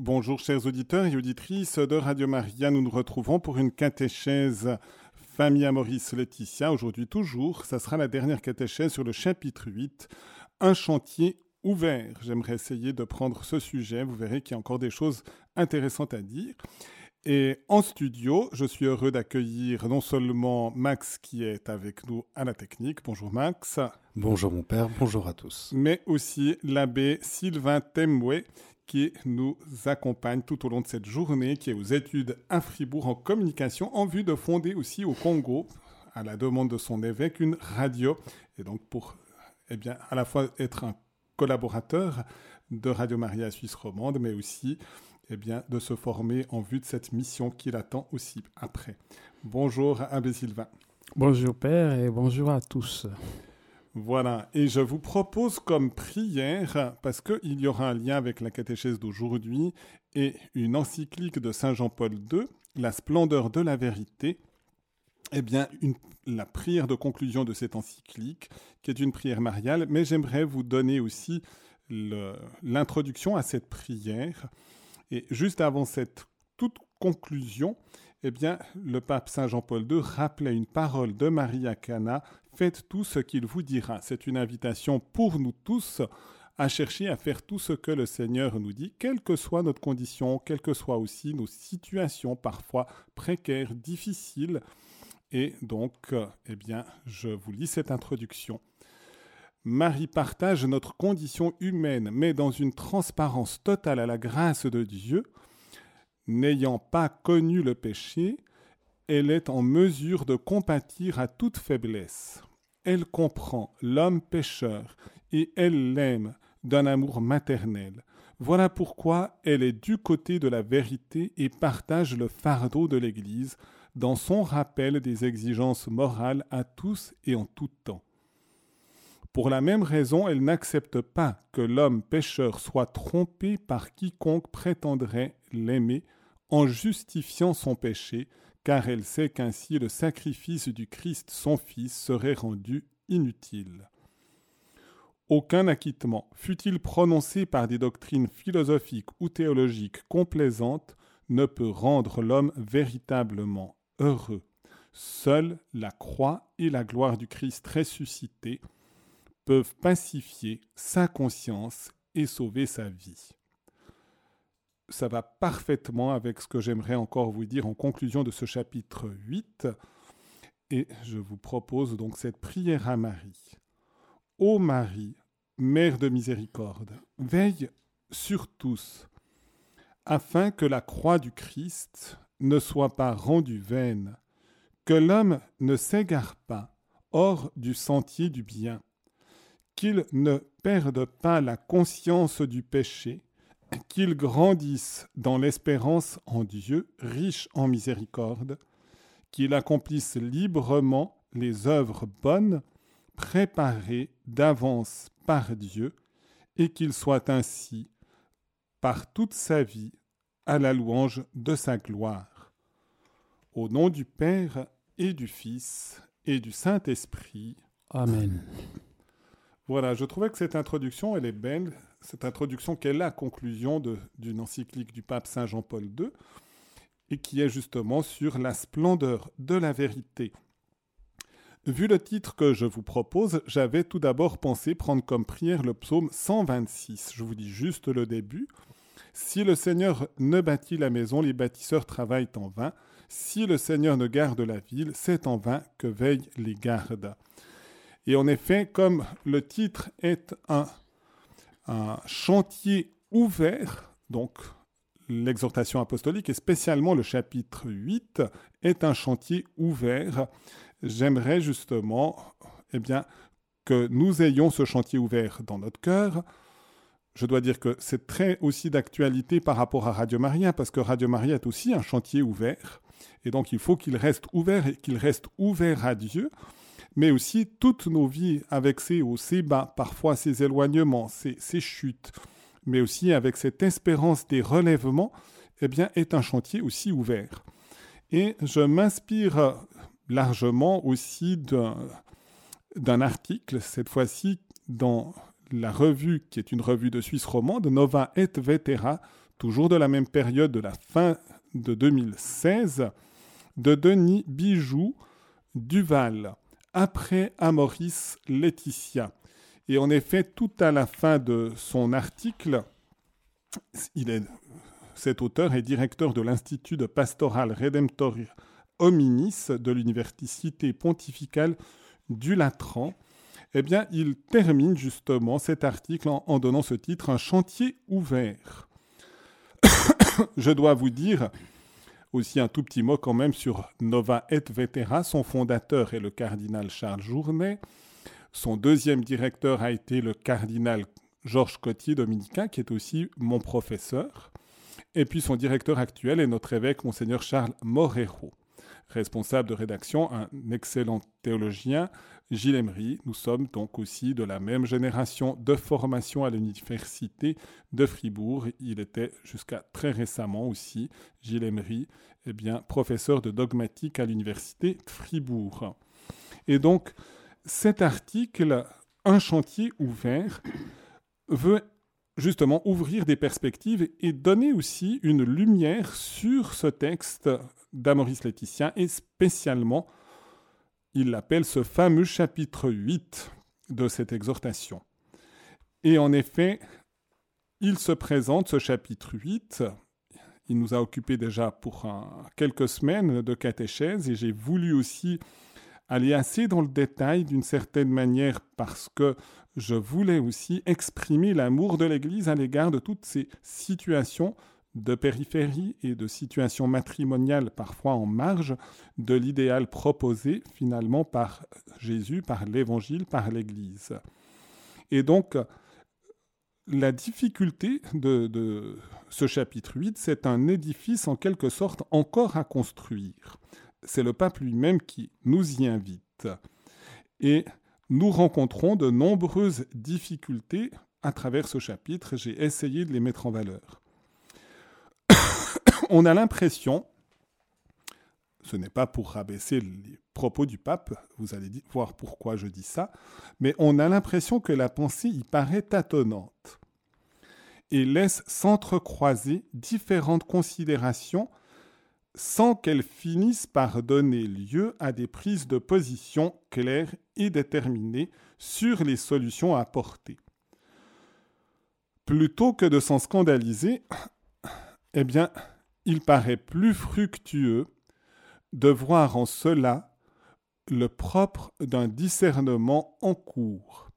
Bonjour chers auditeurs et auditrices de Radio Maria, nous nous retrouvons pour une catéchèse Famille Maurice Laetitia. Aujourd'hui toujours, ça sera la dernière catéchèse sur le chapitre 8, un chantier ouvert. J'aimerais essayer de prendre ce sujet, vous verrez qu'il y a encore des choses intéressantes à dire. Et en studio, je suis heureux d'accueillir non seulement Max qui est avec nous à la technique. Bonjour Max. Bonjour mon père, bonjour à tous. Mais aussi l'abbé Sylvain Temwe qui nous accompagne tout au long de cette journée, qui est aux études à Fribourg en communication, en vue de fonder aussi au Congo, à la demande de son évêque, une radio. Et donc pour, eh bien, à la fois être un collaborateur de Radio Maria Suisse romande, mais aussi eh bien, de se former en vue de cette mission qu'il attend aussi après. Bonjour Abbé Sylvain. Bonjour Père et bonjour à tous. Voilà, et je vous propose comme prière, parce qu'il y aura un lien avec la catéchèse d'aujourd'hui et une encyclique de Saint Jean-Paul II, La splendeur de la vérité, eh bien, la prière de conclusion de cette encyclique, qui est une prière mariale, mais j'aimerais vous donner aussi l'introduction à cette prière. Et juste avant cette toute conclusion, eh bien, le pape Saint Jean-Paul II rappelait une parole de Marie à Cana Faites tout ce qu'il vous dira. C'est une invitation pour nous tous à chercher à faire tout ce que le Seigneur nous dit, quelle que soit notre condition, quelles que soient aussi nos situations parfois précaires, difficiles. Et donc, eh bien, je vous lis cette introduction. Marie partage notre condition humaine, mais dans une transparence totale à la grâce de Dieu, n'ayant pas connu le péché, elle est en mesure de compatir à toute faiblesse. Elle comprend l'homme pécheur et elle l'aime d'un amour maternel. Voilà pourquoi elle est du côté de la vérité et partage le fardeau de l'Église dans son rappel des exigences morales à tous et en tout temps. Pour la même raison, elle n'accepte pas que l'homme pécheur soit trompé par quiconque prétendrait l'aimer en justifiant son péché car elle sait qu'ainsi le sacrifice du Christ son Fils serait rendu inutile. Aucun acquittement, fût-il prononcé par des doctrines philosophiques ou théologiques complaisantes, ne peut rendre l'homme véritablement heureux. Seule la croix et la gloire du Christ ressuscité peuvent pacifier sa conscience et sauver sa vie ça va parfaitement avec ce que j'aimerais encore vous dire en conclusion de ce chapitre 8. Et je vous propose donc cette prière à Marie. Ô Marie, Mère de miséricorde, veille sur tous, afin que la croix du Christ ne soit pas rendue vaine, que l'homme ne s'égare pas hors du sentier du bien, qu'il ne perde pas la conscience du péché, qu'ils grandissent dans l'espérance en Dieu, riche en miséricorde, qu'ils accomplissent librement les œuvres bonnes, préparées d'avance par Dieu, et qu'ils soient ainsi, par toute sa vie, à la louange de sa gloire. Au nom du Père et du Fils et du Saint-Esprit. Amen. Voilà, je trouvais que cette introduction, elle est belle, cette introduction qui est la conclusion d'une encyclique du pape Saint Jean-Paul II, et qui est justement sur la splendeur de la vérité. Vu le titre que je vous propose, j'avais tout d'abord pensé prendre comme prière le psaume 126. Je vous dis juste le début. Si le Seigneur ne bâtit la maison, les bâtisseurs travaillent en vain. Si le Seigneur ne garde la ville, c'est en vain que veillent les gardes. Et en effet, comme le titre est un, chantier ouvert, donc l'exhortation apostolique et spécialement le chapitre 8 est un chantier ouvert, j'aimerais justement eh bien, que nous ayons ce chantier ouvert dans notre cœur. Je dois dire que c'est très aussi d'actualité par rapport à Radio Maria, parce que Radio Maria est aussi un chantier ouvert. Et donc il faut qu'il reste ouvert et qu'il reste ouvert à Dieu mais aussi toutes nos vies avec ces hauts, ces bas, parfois ces éloignements, ces, chutes, mais aussi avec cette espérance des relèvements, eh bien, est un chantier aussi ouvert. Et je m'inspire largement aussi d'un article, cette fois-ci dans la revue, qui est une revue de Suisse romande, Nova et Vetera, toujours de la même période de la fin de 2016, de Denis Bijou Duval, après Amoris Laetitia. Et en effet, tout à la fin de son article, il est, cet auteur est directeur de l'Institut de pastoral Redemptor Hominis de l'Université pontificale du Latran. Eh bien, il termine justement cet article en, en donnant ce titre, Un chantier ouvert. Je dois vous dire aussi un tout petit mot quand même sur Nova et Vetera. Son fondateur est le cardinal Charles Journet. Son deuxième directeur a été le cardinal Georges Cotier, dominicain, qui est aussi mon professeur. Et puis son directeur actuel est notre évêque, monseigneur Charles Morero. Responsable de rédaction, un excellent théologien, Gilles Emery. Nous sommes donc aussi de la même génération de formation à l'université de Fribourg. Il était jusqu'à très récemment aussi, Gilles Emery, eh bien, professeur de dogmatique à l'université de Fribourg. Et donc, cet article, Un chantier ouvert, veut justement ouvrir des perspectives et donner aussi une lumière sur ce texte d'Amoris Laetitia et spécialement, il l'appelle ce fameux chapitre 8 de cette exhortation. Et en effet, il se présente, ce chapitre 8, il nous a occupé déjà pour quelques semaines de catéchèse et j'ai voulu aussi aller assez dans le détail d'une certaine manière parce que je voulais aussi exprimer l'amour de l'Église à l'égard de toutes ces situations de périphérie et de situations matrimoniales parfois en marge de l'idéal proposé finalement par Jésus, par l'Évangile, par l'Église. Et donc, la difficulté de, de ce chapitre 8, c'est un édifice en quelque sorte encore à construire c'est le pape lui-même qui nous y invite. Et nous rencontrons de nombreuses difficultés à travers ce chapitre. J'ai essayé de les mettre en valeur. On a l'impression, ce n'est pas pour rabaisser les propos du pape, vous allez voir pourquoi je dis ça, mais on a l'impression que la pensée y paraît tâtonnante et laisse s'entrecroiser différentes considérations sans qu'elles finissent par donner lieu à des prises de position claires et déterminées sur les solutions à apporter. Plutôt que de s'en scandaliser, eh bien, il paraît plus fructueux de voir en cela le propre d'un discernement en cours.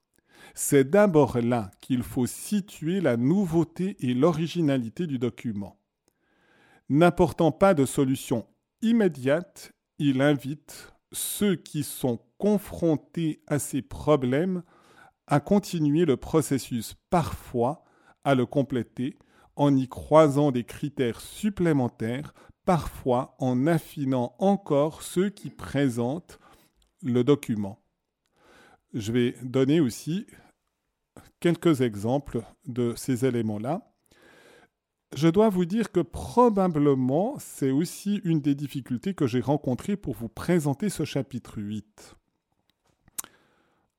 C'est d'abord là qu'il faut situer la nouveauté et l'originalité du document. N'apportant pas de solution immédiate, il invite ceux qui sont confrontés à ces problèmes à continuer le processus parfois à le compléter en y croisant des critères supplémentaires, parfois en affinant encore ceux qui présentent le document. Je vais donner aussi quelques exemples de ces éléments-là. Je dois vous dire que probablement c'est aussi une des difficultés que j'ai rencontrées pour vous présenter ce chapitre 8.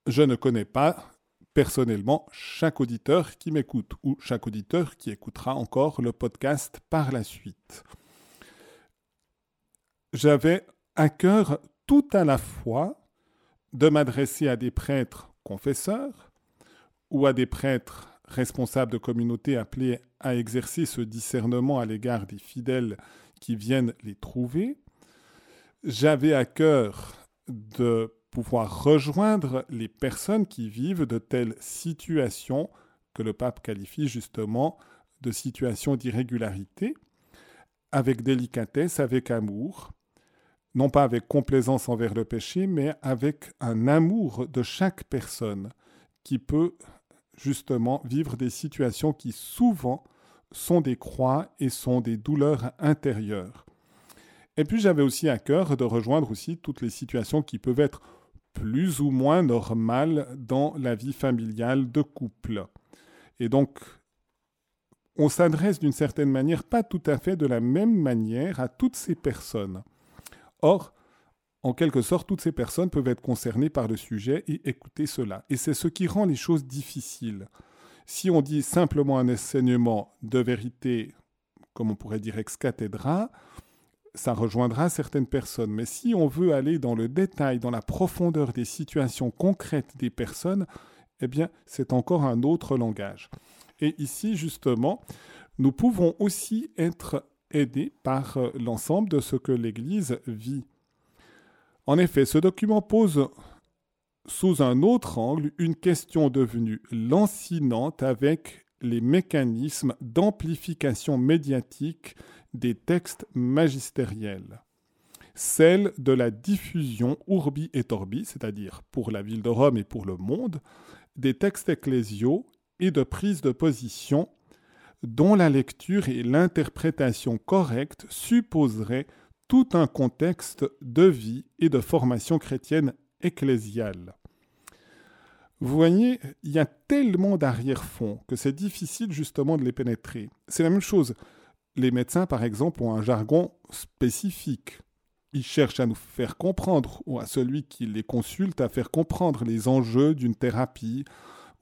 Je ne connais pas personnellement chaque auditeur qui m'écoute ou chaque auditeur qui écoutera encore le podcast par la suite. J'avais à cœur tout à la fois de m'adresser à des prêtres confesseurs ou à des prêtres responsables de communauté appelés à exercer ce discernement à l'égard des fidèles qui viennent les trouver. J'avais à cœur de pouvoir rejoindre les personnes qui vivent de telles situations que le pape qualifie justement de situations d'irrégularité, avec délicatesse, avec amour, non pas avec complaisance envers le péché, mais avec un amour de chaque personne qui peut justement vivre des situations qui souvent sont des croix et sont des douleurs intérieures. Et puis j'avais aussi à cœur de rejoindre aussi toutes les situations qui peuvent être plus ou moins normales dans la vie familiale de couple. Et donc, on s'adresse d'une certaine manière, pas tout à fait de la même manière à toutes ces personnes. Or, en quelque sorte, toutes ces personnes peuvent être concernées par le sujet et écouter cela. Et c'est ce qui rend les choses difficiles. Si on dit simplement un enseignement de vérité comme on pourrait dire ex cathedra, ça rejoindra certaines personnes. Mais si on veut aller dans le détail, dans la profondeur des situations concrètes des personnes, eh bien, c'est encore un autre langage. Et ici, justement, nous pouvons aussi être aidés par euh, l'ensemble de ce que l'Église vit. En effet, ce document pose sous un autre angle une question devenue lancinante avec les mécanismes d'amplification médiatique des textes magistériels. Celle de la diffusion urbi et orbi, c'est-à-dire pour la ville de Rome et pour le monde, des textes ecclésiaux et de prise de position dont la lecture et l'interprétation correcte supposeraient tout un contexte de vie et de formation chrétienne ecclésiale. Vous voyez, il y a tellement d'arrière-fonds que c'est difficile justement de les pénétrer. C'est la même chose. Les médecins, par exemple, ont un jargon spécifique. Ils cherchent à nous faire comprendre, ou à celui qui les consulte, à faire comprendre les enjeux d'une thérapie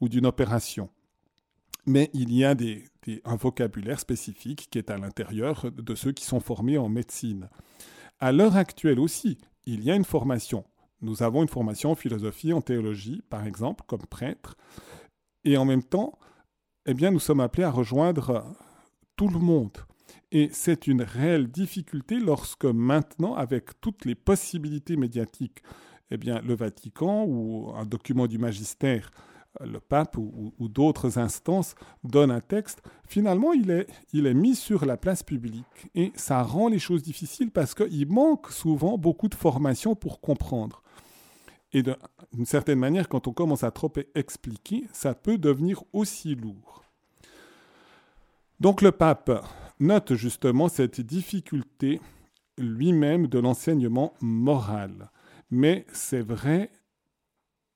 ou d'une opération. Mais il y a un vocabulaire spécifique qui est à l'intérieur de ceux qui sont formés en médecine. À l'heure actuelle aussi, il y a une formation. Nous avons une formation en philosophie, en théologie, par exemple, comme prêtre. Et en même temps, eh bien, nous sommes appelés à rejoindre tout le monde. Et c'est une réelle difficulté lorsque maintenant, avec toutes les possibilités médiatiques, eh bien, le Vatican ou un document du magistère, le pape ou, d'autres instances donnent un texte, finalement, il est mis sur la place publique. Et ça rend les choses difficiles parce qu'il manque souvent beaucoup de formation pour comprendre. Et d'une certaine manière, quand on commence à trop expliquer, ça peut devenir aussi lourd. Donc le pape note justement cette difficulté lui-même de l'enseignement moral. Mais c'est vrai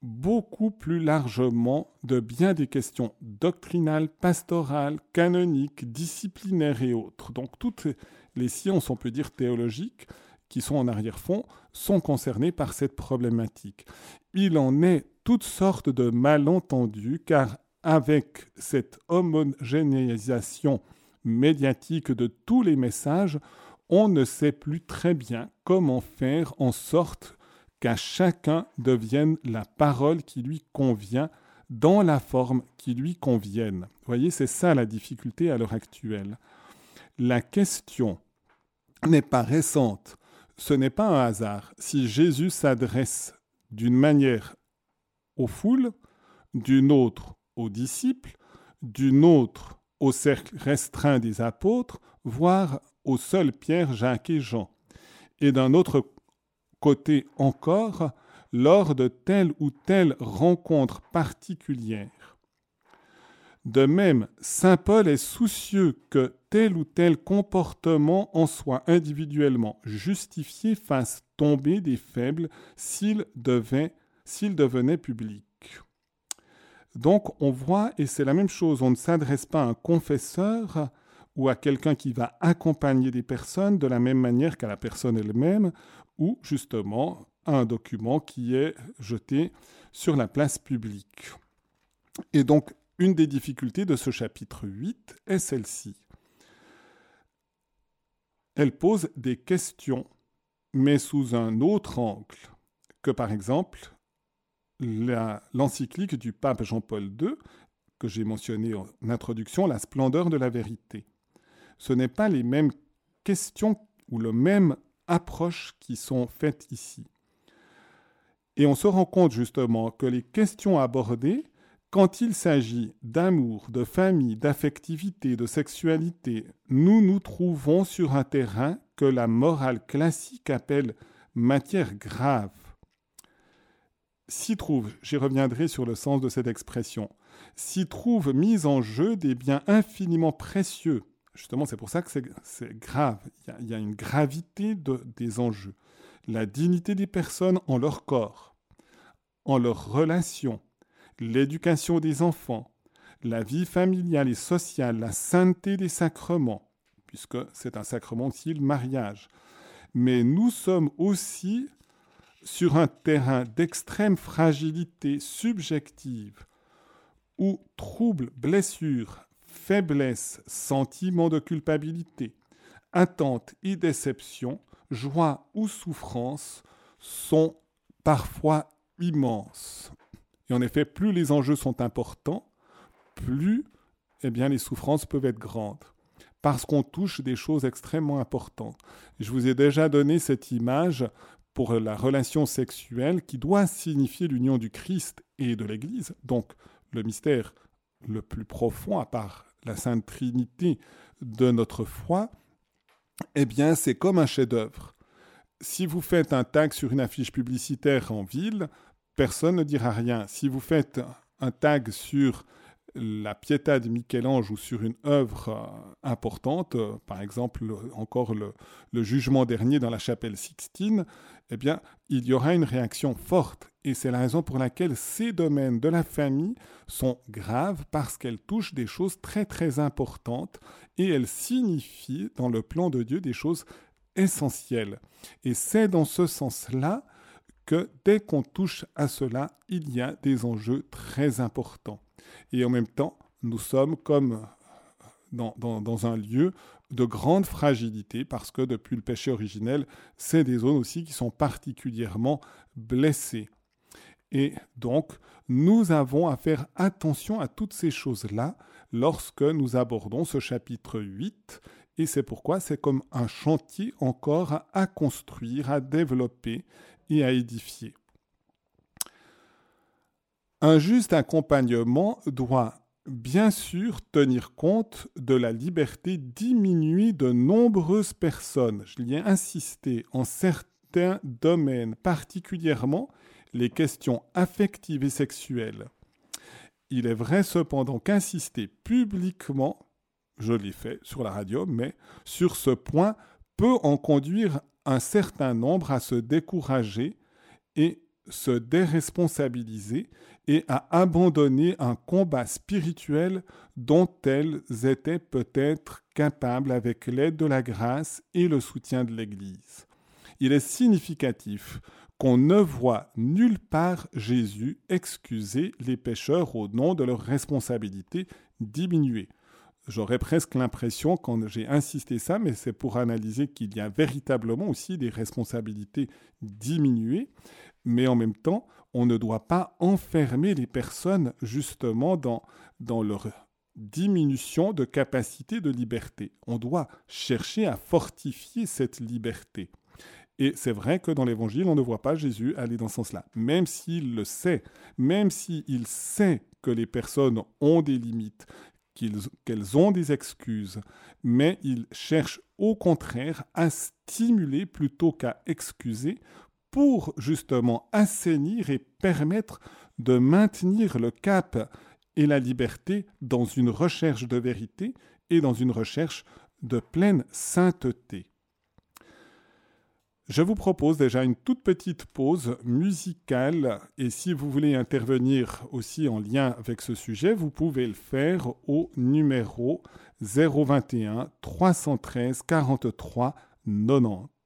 beaucoup plus largement de bien des questions doctrinales, pastorales, canoniques, disciplinaires et autres. Donc toutes les sciences, on peut dire théologiques, qui sont en arrière-fond, sont concernées par cette problématique. Il en est toutes sortes de malentendus, car avec cette homogénéisation médiatique de tous les messages, on ne sait plus très bien comment faire en sorte qu'à chacun devienne la parole qui lui convient dans la forme qui lui convienne. Vous voyez, c'est ça la difficulté à l'heure actuelle. La question n'est pas récente, ce n'est pas un hasard. Si Jésus s'adresse d'une manière aux foules, d'une autre aux disciples, d'une autre au cercle restreint des apôtres, voire aux seuls Pierre, Jacques et Jean, et d'un autre côté encore, lors de telle ou telle rencontre particulière. De même, Saint Paul est soucieux que tel ou tel comportement en soit individuellement justifié fasse tomber des faibles s'il devenait public. Donc on voit, et c'est la même chose, on ne s'adresse pas à un confesseur ou à quelqu'un qui va accompagner des personnes de la même manière qu'à la personne elle-même, ou justement à un document qui est jeté sur la place publique. Et donc une des difficultés de ce chapitre 8 est celle-ci. Elle pose des questions, mais sous un autre angle que par exemple l'encyclique du pape Jean-Paul II, que j'ai mentionné en introduction, La splendeur de la vérité. Ce n'est pas les mêmes questions ou la même approche qui sont faites ici. Et on se rend compte justement que les questions abordées, quand il s'agit d'amour, de famille, d'affectivité, de sexualité, nous nous trouvons sur un terrain que la morale classique appelle matière grave s'y trouve, j'y reviendrai sur le sens de cette expression, s'y trouve mise en jeu des biens infiniment précieux. Justement, c'est pour ça que c'est grave. Il y, a, une gravité des enjeux. La dignité des personnes en leur corps, en leurs relations, l'éducation des enfants, la vie familiale et sociale, la sainteté des sacrements, puisque c'est un sacrement aussi le mariage. Mais nous sommes aussi sur un terrain d'extrême fragilité subjective où troubles, blessures, faiblesse, sentiment de culpabilité, attente et déception, joie ou souffrance sont parfois immenses. Et en effet, plus les enjeux sont importants, plus eh bien, les souffrances peuvent être grandes. Parce qu'on touche des choses extrêmement importantes. Je vous ai déjà donné cette image pour la relation sexuelle qui doit signifier l'union du Christ et de l'Église, donc le mystère le plus profond, à part la Sainte Trinité de notre foi, eh bien c'est comme un chef-d'œuvre. Si vous faites un tag sur une affiche publicitaire en ville, personne ne dira rien. Si vous faites un tag sur la Pietà de Michel-Ange ou sur une œuvre euh, importante, euh, par exemple encore le, jugement dernier dans la chapelle Sixtine, eh bien, il y aura une réaction forte. Et c'est la raison pour laquelle ces domaines de la famille sont graves parce qu'elles touchent des choses très très importantes et elles signifient dans le plan de Dieu des choses essentielles. Et c'est dans ce sens-là que dès qu'on touche à cela, il y a des enjeux très importants. Et en même temps, nous sommes comme dans, un lieu de grande fragilité parce que depuis le péché originel, c'est des zones aussi qui sont particulièrement blessées. Et donc, nous avons à faire attention à toutes ces choses-là lorsque nous abordons ce chapitre 8. Et c'est pourquoi c'est comme un chantier encore à construire, à développer et à édifier. Un juste accompagnement doit bien sûr tenir compte de la liberté diminuée de nombreuses personnes. Je l'y ai insisté en certains domaines, particulièrement les questions affectives et sexuelles. Il est vrai cependant qu'insister publiquement, je l'ai fait sur la radio, mais sur ce point peut en conduire un certain nombre à se décourager et se déresponsabiliser et à abandonner un combat spirituel dont elles étaient peut-être capables avec l'aide de la grâce et le soutien de l'Église. Il est significatif qu'on ne voit nulle part Jésus excuser les pécheurs au nom de leur responsabilité diminuée. J'aurais presque l'impression, quand j'ai insisté ça, mais c'est pour analyser qu'il y a véritablement aussi des responsabilités diminuées, mais en même temps, on ne doit pas enfermer les personnes justement dans, dans leur diminution de capacité de liberté. On doit chercher à fortifier cette liberté. Et c'est vrai que dans l'Évangile, on ne voit pas Jésus aller dans ce sens-là, même s'il le sait, même s'il sait que les personnes ont des limites, qu'elles ont des excuses, mais il cherche au contraire à stimuler plutôt qu'à excuser pour justement assainir et permettre de maintenir le cap et la liberté dans une recherche de vérité et dans une recherche de pleine sainteté. Je vous propose déjà une toute petite pause musicale et si vous voulez intervenir aussi en lien avec ce sujet, vous pouvez le faire au numéro 021 313 43 90.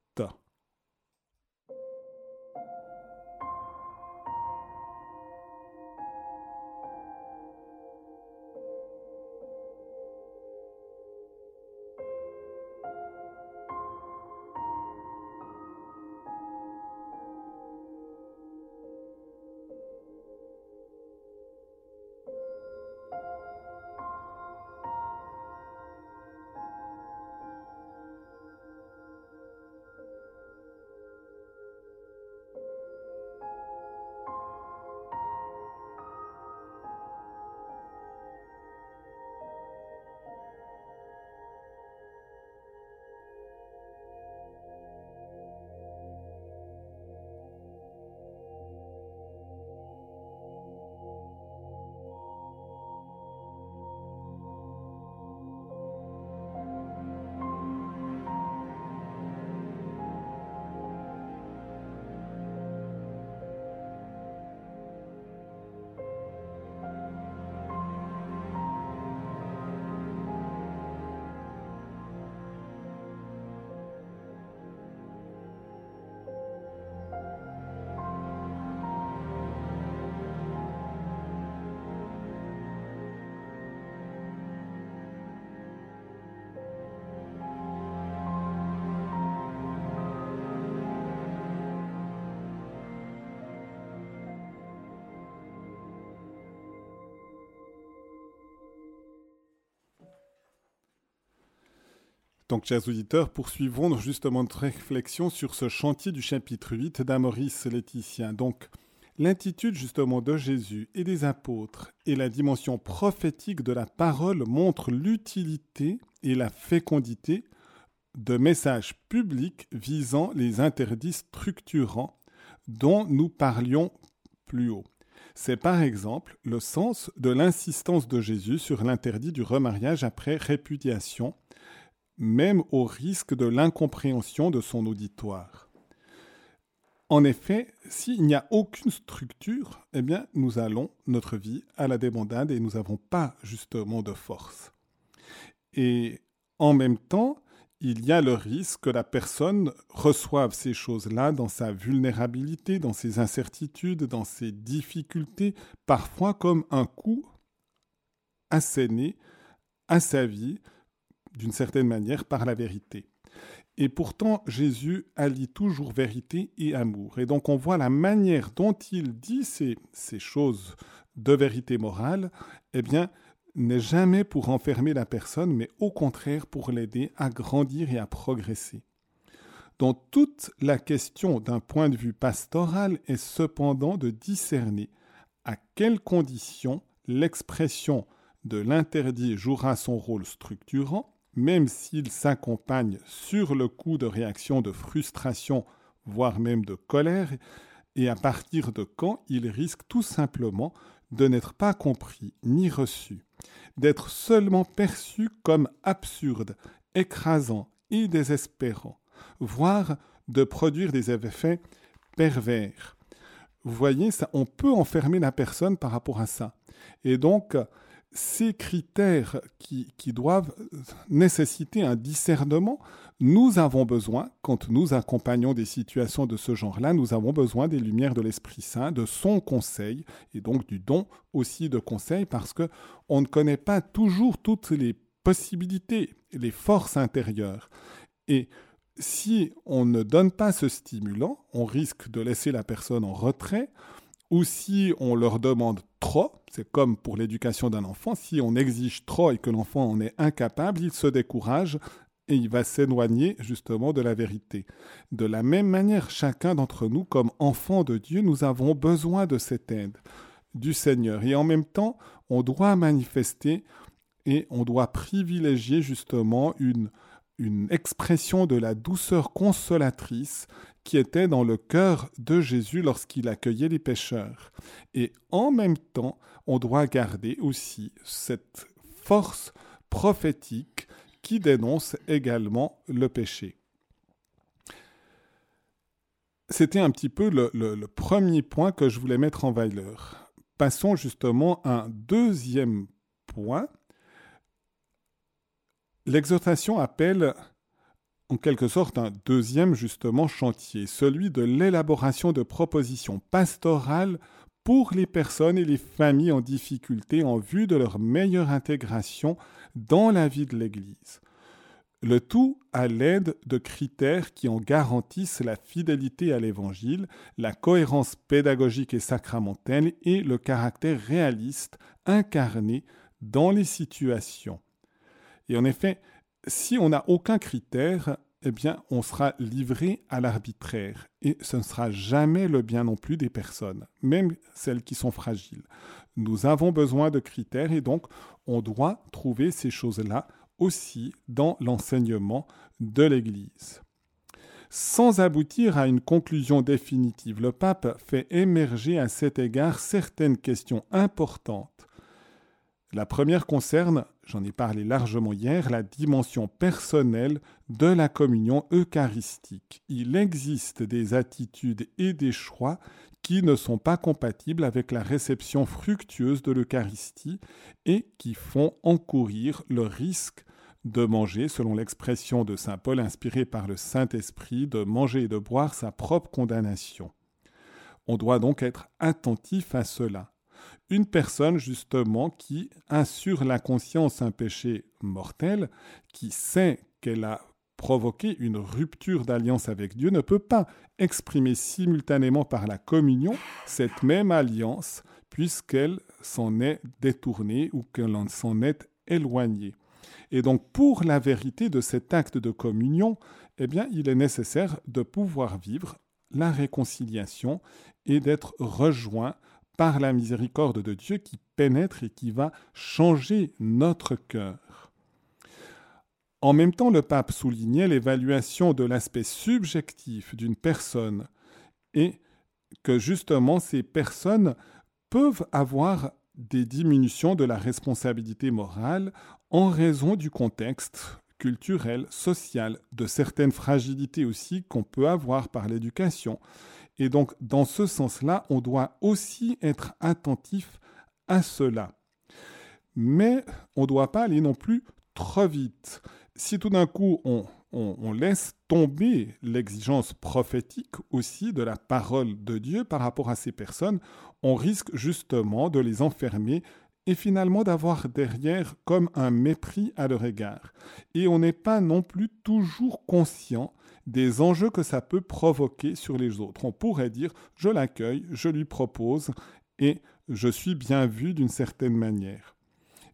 Donc, chers auditeurs, poursuivons justement notre réflexion sur ce chantier du chapitre 8 d'Amoris Laetitia. Donc, l'attitude justement de Jésus et des apôtres et la dimension prophétique de la parole montrent l'utilité et la fécondité de messages publics visant les interdits structurants dont nous parlions plus haut. C'est par exemple le sens de l'insistance de Jésus sur l'interdit du remariage après répudiation même au risque de l'incompréhension de son auditoire. En effet, s'il n'y a aucune structure, eh bien, nous allons notre vie à la débandade et nous n'avons pas justement de force. Et en même temps, il y a le risque que la personne reçoive ces choses-là dans sa vulnérabilité, dans ses incertitudes, dans ses difficultés, parfois comme un coup asséné à sa vie, d'une certaine manière par la vérité. Et pourtant, Jésus allie toujours vérité et amour. Et donc on voit la manière dont il dit ces, ces choses de vérité morale, eh bien, n'est jamais pour enfermer la personne, mais au contraire pour l'aider à grandir et à progresser. Dans toute la question d'un point de vue pastoral est cependant de discerner à quelles conditions l'expression de l'interdit jouera son rôle structurant même s'il s'accompagne sur le coup de réactions de frustration, voire même de colère, et à partir de quand il risque tout simplement de n'être pas compris ni reçu, d'être seulement perçu comme absurde, écrasant et désespérant, voire de produire des effets pervers. Vous voyez, ça, on peut enfermer la personne par rapport à ça. Et donc, ces critères qui, doivent nécessiter un discernement, nous avons besoin, quand nous accompagnons des situations de ce genre-là, nous avons besoin des lumières de l'Esprit Saint, de son conseil, et donc du don aussi de conseil, parce que on ne connaît pas toujours toutes les possibilités, les forces intérieures. Et si on ne donne pas ce stimulant, on risque de laisser la personne en retrait, ou si on leur demande trop, c'est comme pour l'éducation d'un enfant, si on exige trop et que l'enfant en est incapable, il se décourage et il va s'éloigner justement de la vérité. De la même manière, chacun d'entre nous, comme enfants de Dieu, nous avons besoin de cette aide du Seigneur. Et en même temps, on doit manifester et on doit privilégier justement une, une expression de la douceur consolatrice qui était dans le cœur de Jésus lorsqu'il accueillait les pécheurs. Et en même temps, on doit garder aussi cette force prophétique qui dénonce également le péché. C'était un petit peu le, premier point que je voulais mettre en valeur. Passons justement à un deuxième point. L'exhortation appelle en quelque sorte un deuxième justement chantier, celui de l'élaboration de propositions pastorales pour les personnes et les familles en difficulté en vue de leur meilleure intégration dans la vie de l'Église. Le tout à l'aide de critères qui en garantissent la fidélité à l'Évangile, la cohérence pédagogique et sacramentelle et le caractère réaliste incarné dans les situations. Et en effet, si on n'a aucun critère, eh bien, on sera livré à l'arbitraire. Et ce ne sera jamais le bien non plus des personnes, même celles qui sont fragiles. Nous avons besoin de critères et donc on doit trouver ces choses-là aussi dans l'enseignement de l'Église. Sans aboutir à une conclusion définitive, le pape fait émerger à cet égard certaines questions importantes la première concerne, j'en ai parlé largement hier, la dimension personnelle de la communion eucharistique. Il existe des attitudes et des choix qui ne sont pas compatibles avec la réception fructueuse de l'Eucharistie et qui font encourir le risque de manger, selon l'expression de Saint Paul inspirée par le Saint-Esprit, de manger et de boire sa propre condamnation. On doit donc être attentif à cela une personne justement qui a sur la conscience un péché mortel, qui sait qu'elle a provoqué une rupture d'alliance avec Dieu, ne peut pas exprimer simultanément par la communion cette même alliance puisqu'elle s'en est détournée ou qu'elle s'en est éloignée. Et donc pour la vérité de cet acte de communion, eh bien il est nécessaire de pouvoir vivre la réconciliation et d'être rejoint par la miséricorde de Dieu qui pénètre et qui va changer notre cœur. En même temps, le pape soulignait l'évaluation de l'aspect subjectif d'une personne et que justement ces personnes peuvent avoir des diminutions de la responsabilité morale en raison du contexte culturel, social, de certaines fragilités aussi qu'on peut avoir par l'éducation. Et donc, dans ce sens-là, on doit aussi être attentif à cela. Mais on ne doit pas aller non plus trop vite. Si tout d'un coup on, laisse tomber l'exigence prophétique aussi de la parole de Dieu par rapport à ces personnes, on risque justement de les enfermer et finalement d'avoir derrière comme un mépris à leur égard. Et on n'est pas non plus toujours conscient des enjeux que ça peut provoquer sur les autres. On pourrait dire je l'accueille, je lui propose et je suis bien vu d'une certaine manière.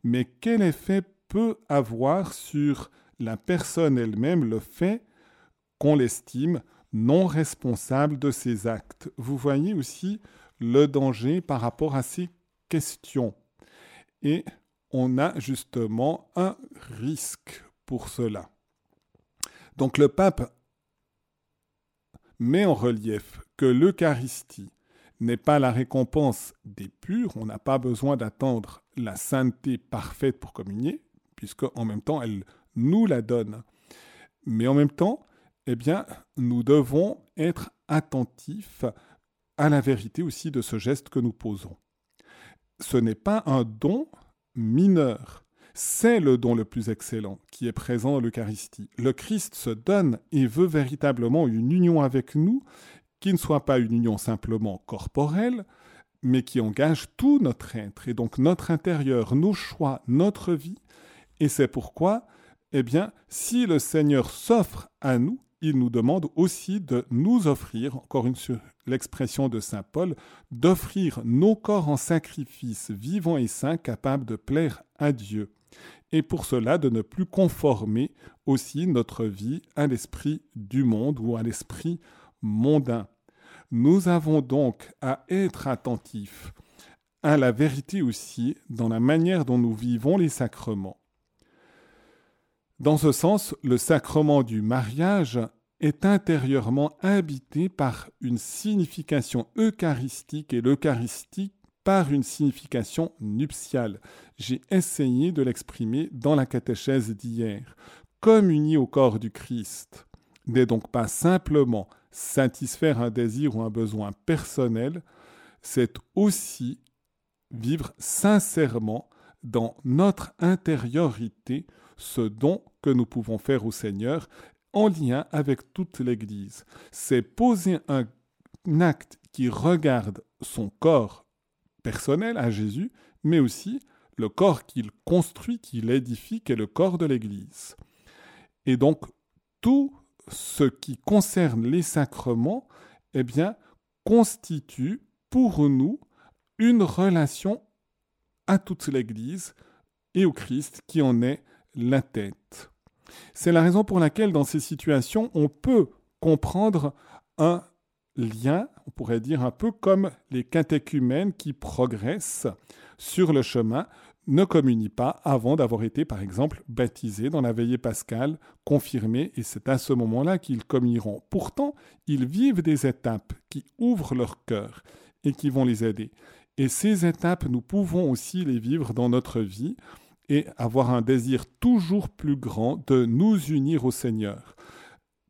Mais quel effet peut avoir sur la personne elle-même le fait qu'on l'estime non responsable de ses actes? Vous voyez aussi le danger par rapport à ces questions. Et on a justement un risque pour cela. Donc le pape met en relief que l'Eucharistie n'est pas la récompense des purs, on n'a pas besoin d'attendre la sainteté parfaite pour communier, puisque en même temps elle nous la donne. Mais en même temps, eh bien, nous devons être attentifs à la vérité aussi de ce geste que nous posons. Ce n'est pas un don mineur, c'est le don le plus excellent qui est présent dans l'Eucharistie. Le Christ se donne et veut véritablement une union avec nous qui ne soit pas une union simplement corporelle, mais qui engage tout notre être, et donc notre intérieur, nos choix, notre vie. Et c'est pourquoi, eh bien, si le Seigneur s'offre à nous, il nous demande aussi de nous offrir, encore une l'expression de Saint Paul, d'offrir nos corps en sacrifice vivant et saint capable de plaire à Dieu. Et pour cela, de ne plus conformer aussi notre vie à l'esprit du monde ou à l'esprit mondain. Nous avons donc à être attentifs à la vérité aussi dans la manière dont nous vivons les sacrements. Dans ce sens, le sacrement du mariage est intérieurement habité par une signification eucharistique et l'eucharistique par une signification nuptiale. J'ai essayé de l'exprimer dans la catéchèse d'hier. Comme uni au corps du Christ n'est donc pas simplement satisfaire un désir ou un besoin personnel, c'est aussi vivre sincèrement dans notre intériorité ce don que nous pouvons faire au Seigneur en lien avec toute l'Église. C'est poser un acte qui regarde son corps personnel à Jésus, mais aussi le corps qu'il construit, qu'il édifie, qui est le corps de l'Église. Et donc, tout ce qui concerne les sacrements, eh bien, constitue pour nous une relation à toute l'Église et au Christ qui en est la tête. C'est la raison pour laquelle dans ces situations, on peut comprendre un lien, on pourrait dire un peu comme les catéchumènes qui progressent sur le chemin, ne communient pas avant d'avoir été, par exemple, baptisés dans la veillée pascale, confirmés, et c'est à ce moment-là qu'ils communieront. Pourtant, ils vivent des étapes qui ouvrent leur cœur et qui vont les aider. Et ces étapes, nous pouvons aussi les vivre dans notre vie et avoir un désir toujours plus grand de nous unir au Seigneur,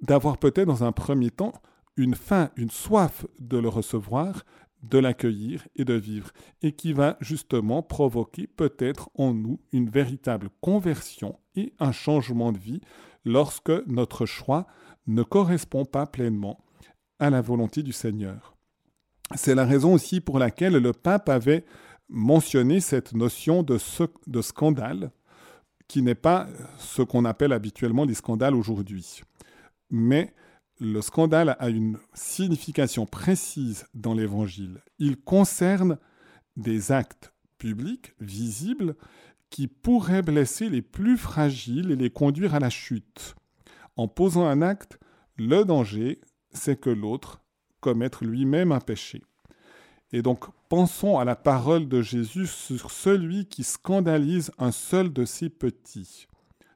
d'avoir peut-être dans un premier temps une faim, une soif de le recevoir, de l'accueillir et de vivre, et qui va justement provoquer peut-être en nous une véritable conversion et un changement de vie lorsque notre choix ne correspond pas pleinement à la volonté du Seigneur. C'est la raison aussi pour laquelle le pape avait mentionner cette notion de, de scandale, qui n'est pas ce qu'on appelle habituellement les scandales aujourd'hui. Mais le scandale a une signification précise dans l'Évangile. Il concerne des actes publics, visibles, qui pourrait blesser les plus fragiles et les conduire à la chute. En posant un acte, le danger, c'est que l'autre commette lui-même un péché. Et donc, pensons à la parole de Jésus sur celui qui scandalise un seul de ses petits.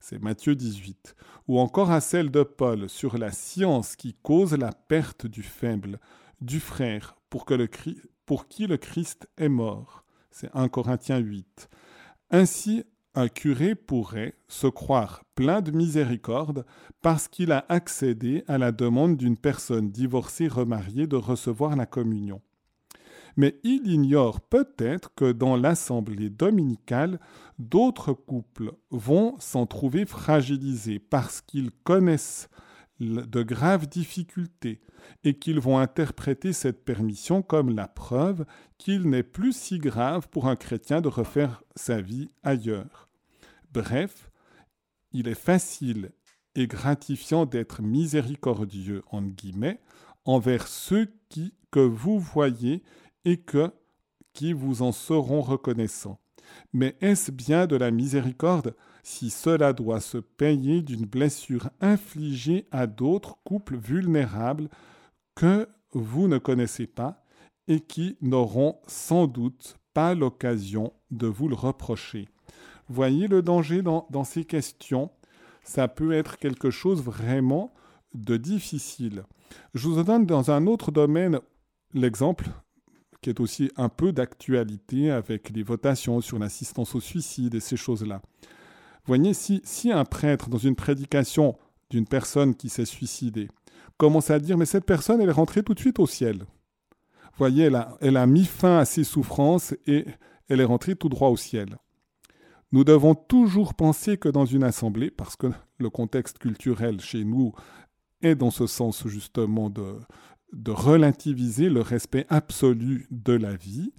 C'est Matthieu 18. Ou encore à celle de Paul sur la science qui cause la perte du faible, du frère, pour, pour qui le Christ est mort. C'est 1 Corinthiens 8. Ainsi, un curé pourrait se croire plein de miséricorde parce qu'il a accédé à la demande d'une personne divorcée remariée de recevoir la communion. Mais il ignore peut-être que dans l'assemblée dominicale, d'autres couples vont s'en trouver fragilisés parce qu'ils connaissent de graves difficultés et qu'ils vont interpréter cette permission comme la preuve qu'il n'est plus si grave pour un chrétien de refaire sa vie ailleurs. Bref, il est facile et gratifiant d'être miséricordieux, entre guillemets, envers ceux qui, que vous voyez et que, qui vous en seront reconnaissants. Mais est-ce bien de la miséricorde si cela doit se payer d'une blessure infligée à d'autres couples vulnérables que vous ne connaissez pas et qui n'auront sans doute pas l'occasion de vous le reprocher? Voyez le danger dans, dans ces questions. Ça peut être quelque chose vraiment de difficile. Je vous donne dans un autre domaine l'exemple qui est aussi un peu d'actualité avec les votations sur l'assistance au suicide et ces choses-là voyez, si, si un prêtre, dans une prédication d'une personne qui s'est suicidée, commence à dire, mais cette personne, elle est rentrée tout de suite au ciel. voyez, elle elle a mis fin à ses souffrances et elle est rentrée tout droit au ciel. Nous devons toujours penser que dans une assemblée, parce que le contexte culturel chez nous est dans ce sens justement de, de relativiser le respect absolu de la vie,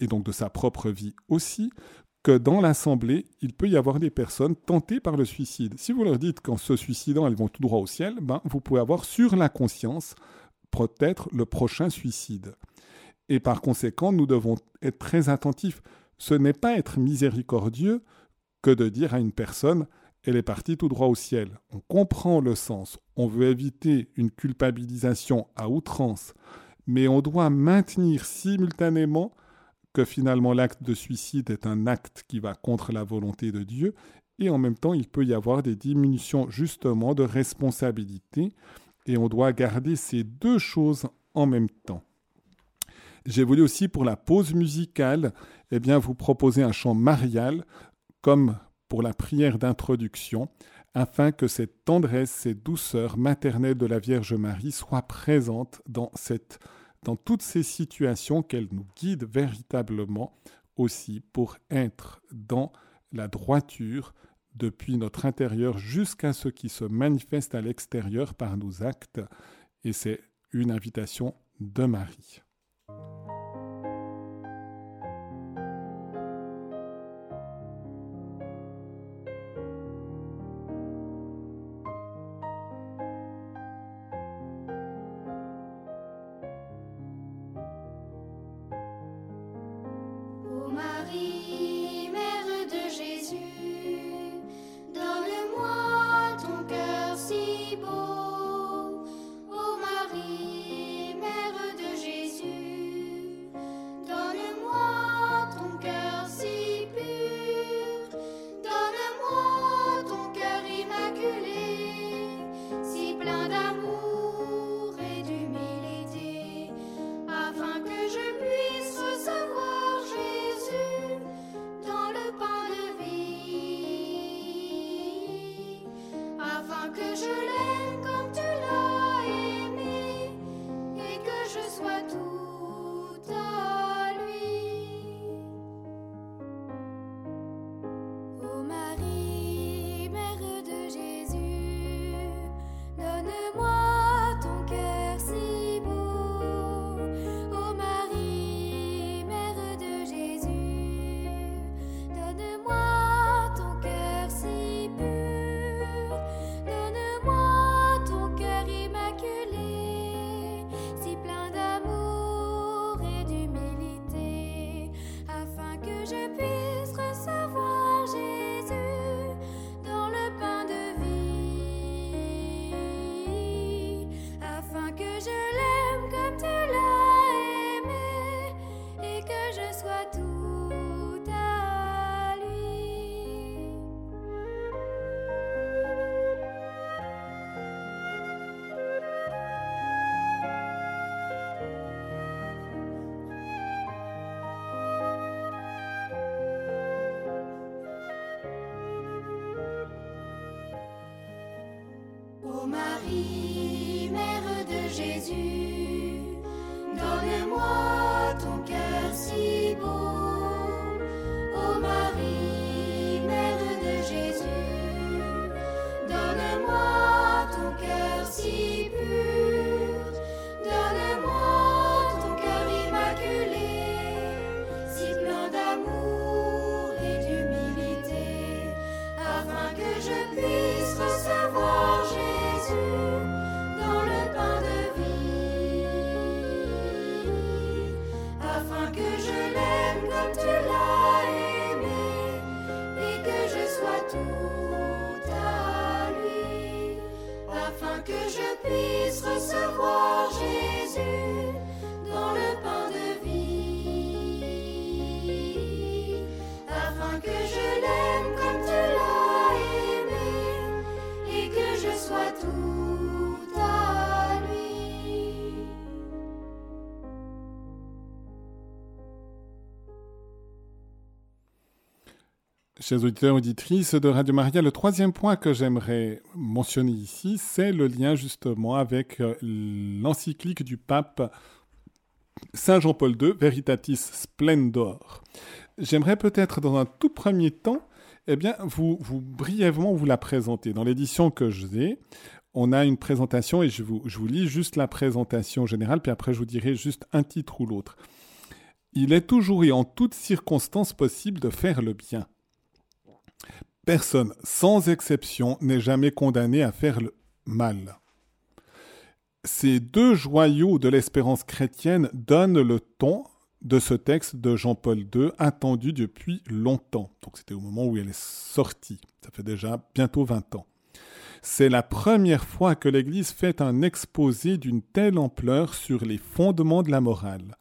et donc de sa propre vie aussi, que dans l'Assemblée, il peut y avoir des personnes tentées par le suicide. Si vous leur dites qu'en se suicidant, elles vont tout droit au ciel, ben, vous pouvez avoir sur la conscience peut-être le prochain suicide. Et par conséquent, nous devons être très attentifs. Ce n'est pas être miséricordieux que de dire à une personne elle est partie tout droit au ciel. On comprend le sens. On veut éviter une culpabilisation à outrance. Mais on doit maintenir simultanément que finalement l'acte de suicide est un acte qui va contre la volonté de Dieu, et en même temps il peut y avoir des diminutions justement de responsabilité, et on doit garder ces deux choses en même temps. J'ai voulu aussi pour la pause musicale, eh bien vous proposer un chant marial comme pour la prière d'introduction, afin que cette tendresse, cette douceur maternelle de la Vierge Marie soit présente dans dans toutes ces situations qu'elle nous guide véritablement aussi pour être dans la droiture depuis notre intérieur jusqu'à ce qui se manifeste à l'extérieur par nos actes. Et c'est une invitation de. Marie, que je Chers auditeurs auditrices de Radio Maria, le troisième point que j'aimerais mentionner ici, c'est le lien justement avec euh, l'encyclique du pape Saint Jean-Paul II, Veritatis Splendor. J'aimerais peut-être dans un tout premier temps, eh bien, vous, vous brièvement vous la présenter. Dans l'édition que j'ai, on a une présentation et je vous, je vous lis juste la présentation générale, puis après je vous dirai juste un titre ou l'autre. Il est toujours et en toutes circonstances possible de faire le bien. Personne, sans exception, n'est jamais condamné à faire le mal. Ces deux joyaux de l'espérance chrétienne donnent le ton de ce texte de Jean-Paul II, attendu depuis longtemps. Donc c'était au moment où elle est sortie. Ça fait déjà bientôt 20 ans. C'est la première fois que l'Église fait un exposé d'une telle ampleur sur les fondements de la morale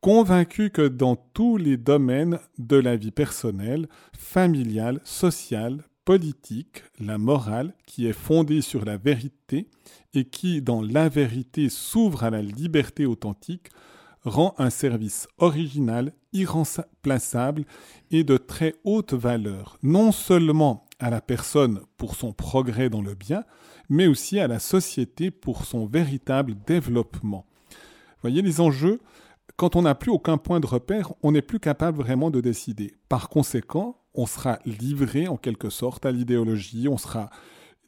convaincu que dans tous les domaines de la vie personnelle, familiale, sociale, politique, la morale, qui est fondée sur la vérité et qui, dans la vérité, s'ouvre à la liberté authentique, rend un service original, irremplaçable et de très haute valeur, non seulement à la personne pour son progrès dans le bien, mais aussi à la société pour son véritable développement. Voyez les enjeux quand on n'a plus aucun point de repère, on n'est plus capable vraiment de décider. Par conséquent, on sera livré en quelque sorte à l'idéologie, on sera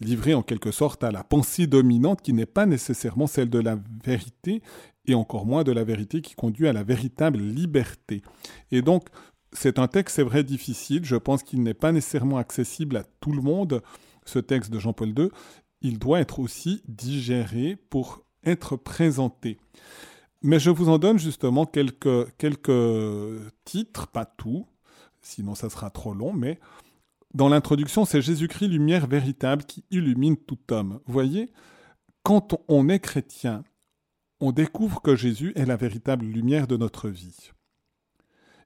livré en quelque sorte à la pensée dominante qui n'est pas nécessairement celle de la vérité, et encore moins de la vérité qui conduit à la véritable liberté. Et donc, c'est un texte, c'est vrai, difficile, je pense qu'il n'est pas nécessairement accessible à tout le monde, ce texte de Jean-Paul II, il doit être aussi digéré pour être présenté. Mais je vous en donne justement quelques, quelques titres, pas tout, sinon ça sera trop long, mais dans l'introduction, c'est Jésus-Christ, lumière véritable qui illumine tout homme. Vous voyez, quand on est chrétien, on découvre que Jésus est la véritable lumière de notre vie.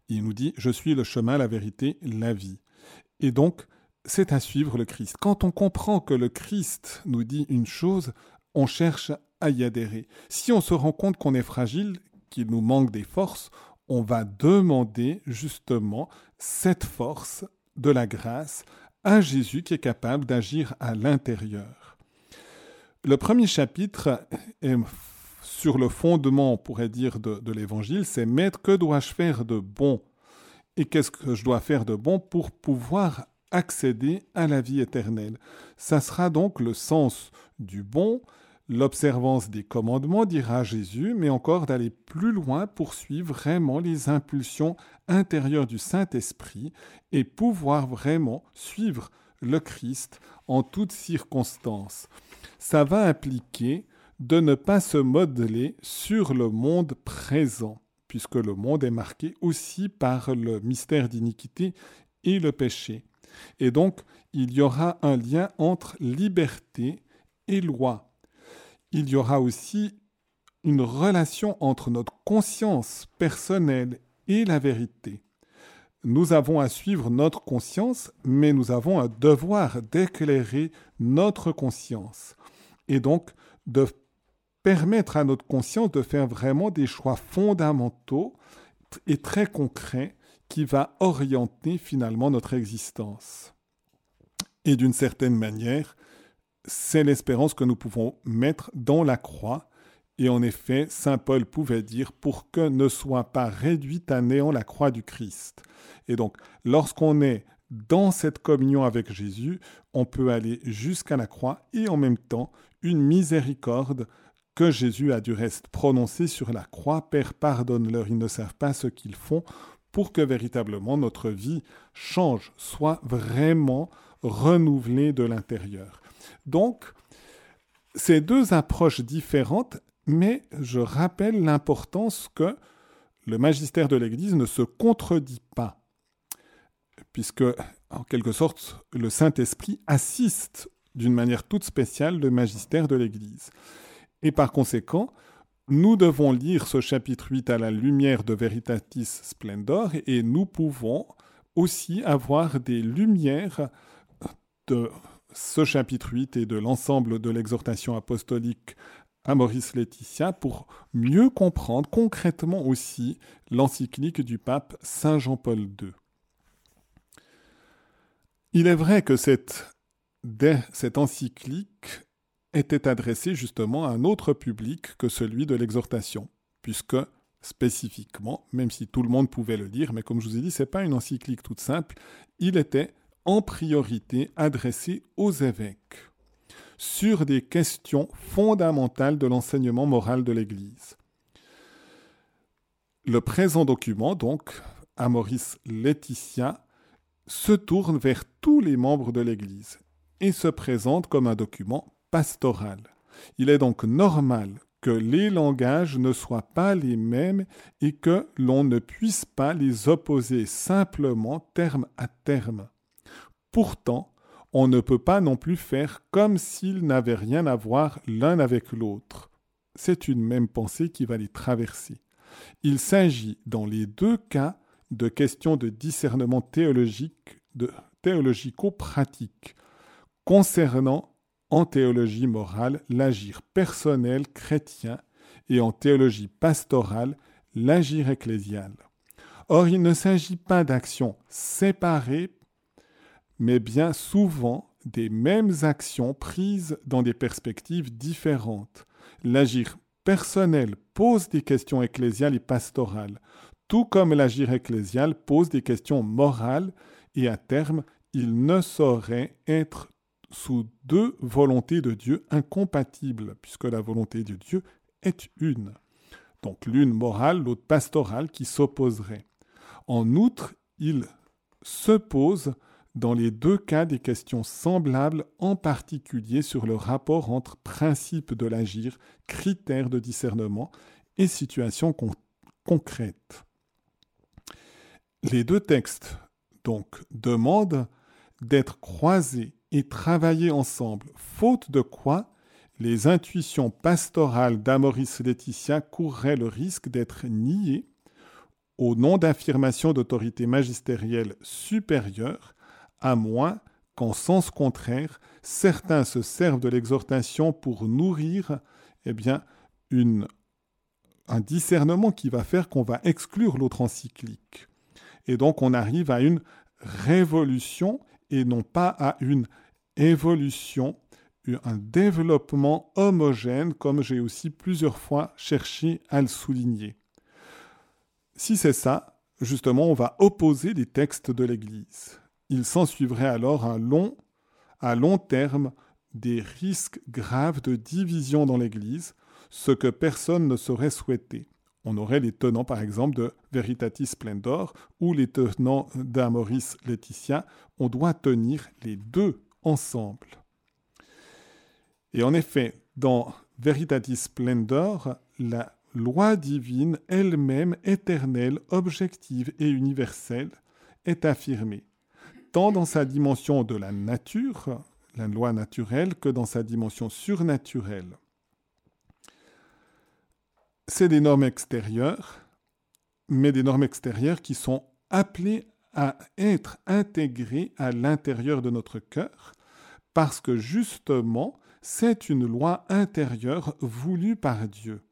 Il nous dit, je suis le chemin, la vérité, la vie. Et donc, c'est à suivre le Christ. Quand on comprend que le Christ nous dit une chose, on cherche à y adhérer. Si on se rend compte qu'on est fragile, qu'il nous manque des forces, on va demander justement cette force de la grâce à Jésus qui est capable d'agir à l'intérieur. Le premier chapitre est sur le fondement, on pourrait dire, de, de l'évangile, c'est Maître, que dois-je faire de bon? Et qu'est-ce que je dois faire de bon pour pouvoir accéder à la vie éternelle? Ça sera donc le sens du bon, l'observance des commandements, dira Jésus, mais encore d'aller plus loin pour suivre vraiment les impulsions intérieures du Saint-Esprit et pouvoir vraiment suivre le Christ en toutes circonstances. Ça va impliquer de ne pas se modeler sur le monde présent, puisque le monde est marqué aussi par le mystère d'iniquité et le péché. Et donc, il y aura un lien entre liberté et loi il y aura aussi une relation entre notre conscience personnelle et la vérité. Nous avons à suivre notre conscience, mais nous avons un devoir d'éclairer notre conscience et donc de permettre à notre conscience de faire vraiment des choix fondamentaux et très concrets qui va orienter finalement notre existence. Et d'une certaine manière, c'est l'espérance que nous pouvons mettre dans la croix. Et en effet, Saint Paul pouvait dire pour que ne soit pas réduite à néant la croix du Christ. Et donc, lorsqu'on est dans cette communion avec Jésus, on peut aller jusqu'à la croix et en même temps une miséricorde que Jésus a du reste prononcée sur la croix. Père, pardonne-leur, ils ne savent pas ce qu'ils font, pour que véritablement notre vie change, soit vraiment renouvelée de l'intérieur. Donc, ces deux approches différentes, mais je rappelle l'importance que le magistère de l'Église ne se contredit pas, puisque, en quelque sorte, le Saint-Esprit assiste d'une manière toute spéciale le magistère de l'Église. Et par conséquent, nous devons lire ce chapitre 8 à la lumière de Veritatis Splendor et nous pouvons aussi avoir des lumières de ce chapitre 8 et de l'ensemble de l'exhortation apostolique à Maurice Laetitia pour mieux comprendre concrètement aussi l'encyclique du pape Saint Jean-Paul II. Il est vrai que cette, cette encyclique était adressée justement à un autre public que celui de l'exhortation, puisque spécifiquement, même si tout le monde pouvait le lire, mais comme je vous ai dit, ce n'est pas une encyclique toute simple, il était en priorité adressé aux évêques sur des questions fondamentales de l'enseignement moral de l'Église. Le présent document, donc, à Maurice Laetitia, se tourne vers tous les membres de l'Église et se présente comme un document pastoral. Il est donc normal que les langages ne soient pas les mêmes et que l'on ne puisse pas les opposer simplement terme à terme. Pourtant, on ne peut pas non plus faire comme s'ils n'avaient rien à voir l'un avec l'autre. C'est une même pensée qui va les traverser. Il s'agit dans les deux cas de questions de discernement théologique, de théologico-pratique, concernant en théologie morale l'agir personnel chrétien et en théologie pastorale l'agir ecclésial. Or, il ne s'agit pas d'actions séparées, mais bien souvent des mêmes actions prises dans des perspectives différentes. L'agir personnel pose des questions ecclésiales et pastorales, tout comme l'agir ecclésial pose des questions morales, et à terme, il ne saurait être sous deux volontés de Dieu incompatibles, puisque la volonté de Dieu est une. Donc l'une morale, l'autre pastorale qui s'opposerait. En outre, il se pose dans les deux cas des questions semblables, en particulier sur le rapport entre principe de l'agir, critères de discernement et situation concrète. Les deux textes, donc, demandent d'être croisés et travailler ensemble, faute de quoi les intuitions pastorales d'Amoris Laetitia courraient le risque d'être niées au nom d'affirmations d'autorité magistérielle supérieure, à moins qu'en sens contraire, certains se servent de l'exhortation pour nourrir eh bien, un discernement qui va faire qu'on va exclure l'autre encyclique. Et donc on arrive à une révolution et non pas à une évolution, un développement homogène, comme j'ai aussi plusieurs fois cherché à le souligner. Si c'est ça, justement, on va opposer les textes de l'Église. Il s'ensuivrait alors un long, à long terme, des risques graves de division dans l'Église, ce que personne ne saurait souhaiter. On aurait les tenants, par exemple, de Veritatis Splendor ou les tenants d'Amoris Laetitia. On doit tenir les deux ensemble. Et en effet, dans Veritatis Splendor, la loi divine elle-même, éternelle, objective et universelle, est affirmée, tant dans sa dimension de la nature, la loi naturelle, que dans sa dimension surnaturelle. C'est des normes extérieures, mais des normes extérieures qui sont appelées à être intégrées à l'intérieur de notre cœur, parce que justement, c'est une loi intérieure voulue par Dieu.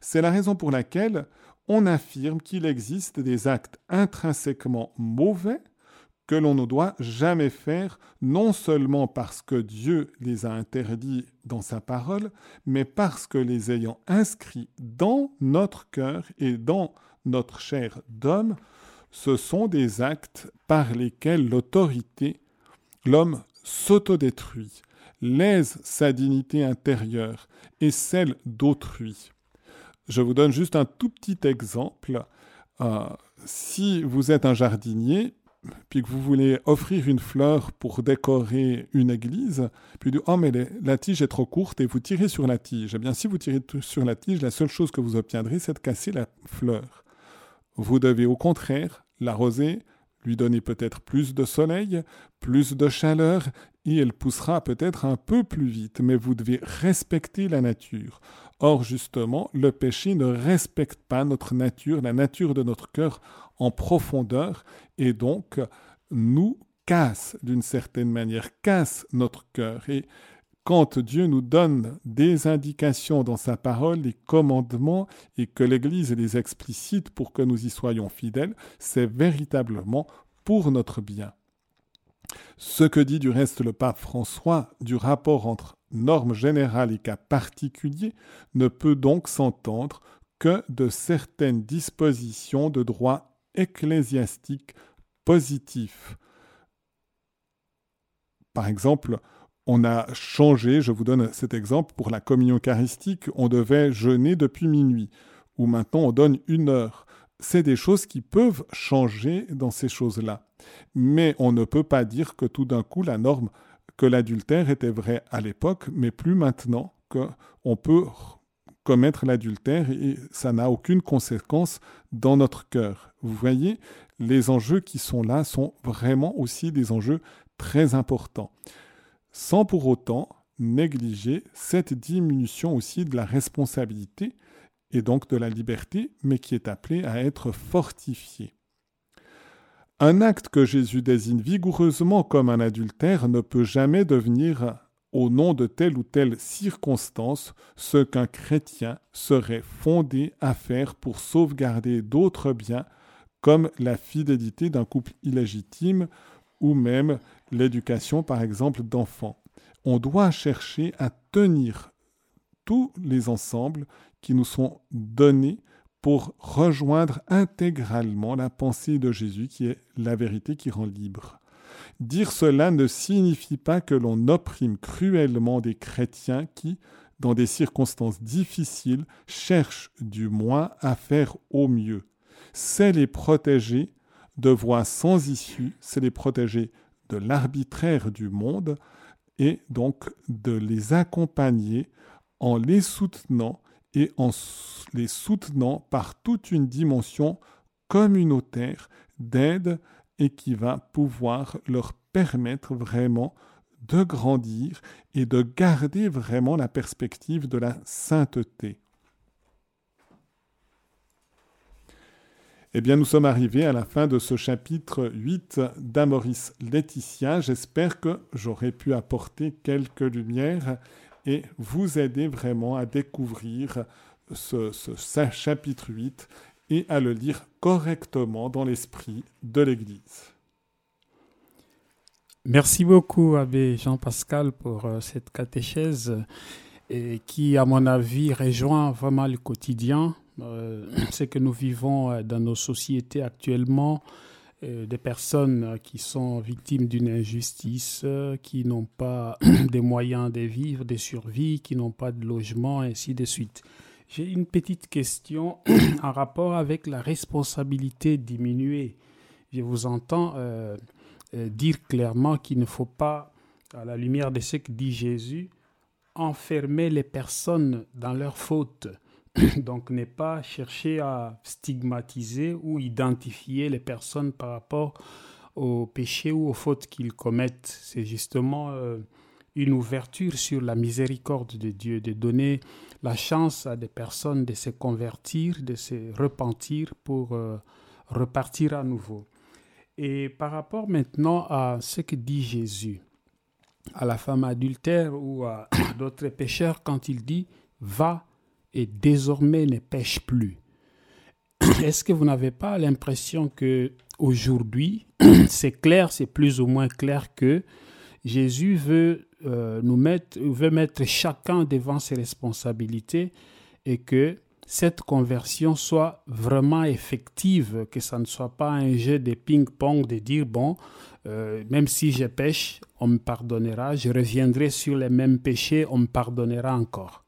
C'est la raison pour laquelle on affirme qu'il existe des actes intrinsèquement mauvais que l'on ne doit jamais faire, non seulement parce que Dieu les a interdits dans sa parole, mais parce que les ayant inscrits dans notre cœur et dans notre chair d'homme, ce sont des actes par lesquels l'autorité, l'homme s'autodétruit, lèse sa dignité intérieure et celle d'autrui. Je vous donne juste un tout petit exemple. Euh, si vous êtes un jardinier, puis que vous voulez offrir une fleur pour décorer une église, puis du oh mais la tige est trop courte et vous tirez sur la tige. Eh bien si vous tirez sur la tige, la seule chose que vous obtiendrez, c'est de casser la fleur. Vous devez au contraire l'arroser, lui donner peut-être plus de soleil, plus de chaleur, et elle poussera peut-être un peu plus vite, mais vous devez respecter la nature. Or, justement, le péché ne respecte pas notre nature, la nature de notre cœur en profondeur, et donc nous casse d'une certaine manière, casse notre cœur. Et quand Dieu nous donne des indications dans sa parole, des commandements, et que l'Église les explicite pour que nous y soyons fidèles, c'est véritablement pour notre bien. Ce que dit du reste le pape François du rapport entre normes générales et cas particuliers ne peut donc s'entendre que de certaines dispositions de droit ecclésiastique positif. Par exemple, on a changé, je vous donne cet exemple, pour la communion eucharistique, on devait jeûner depuis minuit, ou maintenant on donne une heure. C'est des choses qui peuvent changer dans ces choses-là. Mais on ne peut pas dire que tout d'un coup la norme que l'adultère était vrai à l'époque, mais plus maintenant qu'on peut commettre l'adultère et ça n'a aucune conséquence dans notre cœur. Vous voyez, les enjeux qui sont là sont vraiment aussi des enjeux très importants sans pour autant négliger cette diminution aussi de la responsabilité et donc de la liberté, mais qui est appelée à être fortifiée. Un acte que Jésus désigne vigoureusement comme un adultère ne peut jamais devenir, au nom de telle ou telle circonstance, ce qu'un chrétien serait fondé à faire pour sauvegarder d'autres biens, comme la fidélité d'un couple illégitime ou même l'éducation, par exemple, d'enfants. On doit chercher à tenir tous les ensembles qui nous sont donnés pour rejoindre intégralement la pensée de Jésus qui est la vérité qui rend libre. Dire cela ne signifie pas que l'on opprime cruellement des chrétiens qui, dans des circonstances difficiles, cherchent du moins à faire au mieux. C'est les protéger de voies sans issue, c'est les protéger de l'arbitraire du monde et donc de les accompagner en les soutenant et en les soutenant par toute une dimension communautaire d'aide et qui va pouvoir leur permettre vraiment de grandir et de garder vraiment la perspective de la sainteté. Eh bien, nous sommes arrivés à la fin de ce chapitre 8 d'Amoris Laetitia. J'espère que j'aurai pu apporter quelques lumières et vous aider vraiment à découvrir ce, ce chapitre 8 et à le lire correctement dans l'esprit de l'Église. Merci beaucoup, Abbé Jean-Pascal, pour euh, cette catéchèse qui, à mon avis, rejoint vraiment le quotidien euh, c'est que nous vivons euh, dans nos sociétés actuellement euh, des personnes qui sont victimes d'une injustice, qui n'ont pas des moyens de vivre, de survie, qui n'ont pas de logement, ainsi de suite. J'ai une petite question en rapport avec la responsabilité diminuée. Je vous entends dire clairement qu'il ne faut pas, à la lumière de ce que dit Jésus, enfermer les personnes dans leurs fautes. Donc, n'est pas chercher à stigmatiser ou identifier les personnes par rapport aux péchés ou aux fautes qu'ils commettent. C'est justement euh, une ouverture sur la miséricorde de Dieu, de donner la chance à des personnes de se convertir, de se repentir pour euh, repartir à nouveau. Et par rapport maintenant à ce que dit Jésus à la femme adultère ou à d'autres pécheurs quand il dit va et désormais ne pêche plus. Est-ce que vous n'avez pas l'impression que aujourd'hui, c'est clair, c'est plus ou moins clair que Jésus veut euh, nous mettre, veut mettre chacun devant ses responsabilités et que cette conversion soit vraiment effective, que ça ne soit pas un jeu de ping-pong de dire, bon, euh, même si je pêche, on me pardonnera, je reviendrai sur les mêmes péchés, on me pardonnera encore.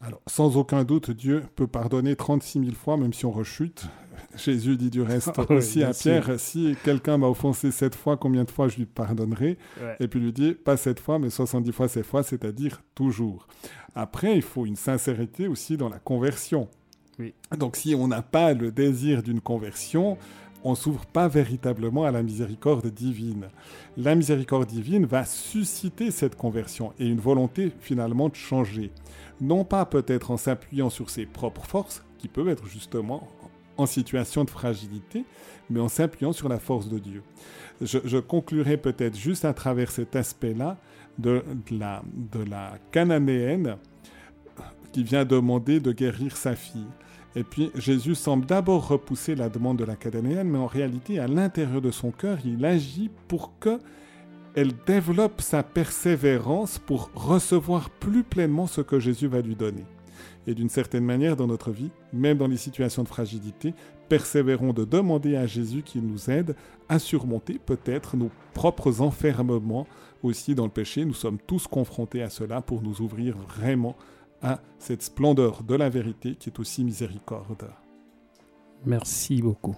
Alors, sans aucun doute, Dieu peut pardonner 36 000 fois, même si on rechute. Jésus dit du reste aussi à Pierre, si quelqu'un m'a offensé sept fois, combien de fois je lui pardonnerai Et puis lui dit, pas sept fois, mais 70 fois sept fois, c'est-à-dire toujours. Après, il faut une sincérité aussi dans la conversion. Donc si on n'a pas le désir d'une conversion, on s'ouvre pas véritablement à la miséricorde divine. La miséricorde divine va susciter cette conversion et une volonté finalement de changer. Non pas peut-être en s'appuyant sur ses propres forces, qui peuvent être justement en situation de fragilité, mais en s'appuyant sur la force de Dieu. Je, conclurai peut-être juste à travers cet aspect-là de, la, de la cananéenne qui vient demander de guérir sa fille. Et puis Jésus semble d'abord repousser la demande de la cananéenne, mais en réalité, à l'intérieur de son cœur, il agit pour que elle développe sa persévérance pour recevoir plus pleinement ce que Jésus va lui donner. Et d'une certaine manière, dans notre vie, même dans les situations de fragilité, persévérons de demander à Jésus qu'il nous aide à surmonter peut-être nos propres enfermements aussi dans le péché. Nous sommes tous confrontés à cela pour nous ouvrir vraiment à cette splendeur de la vérité qui est aussi miséricorde. Merci beaucoup.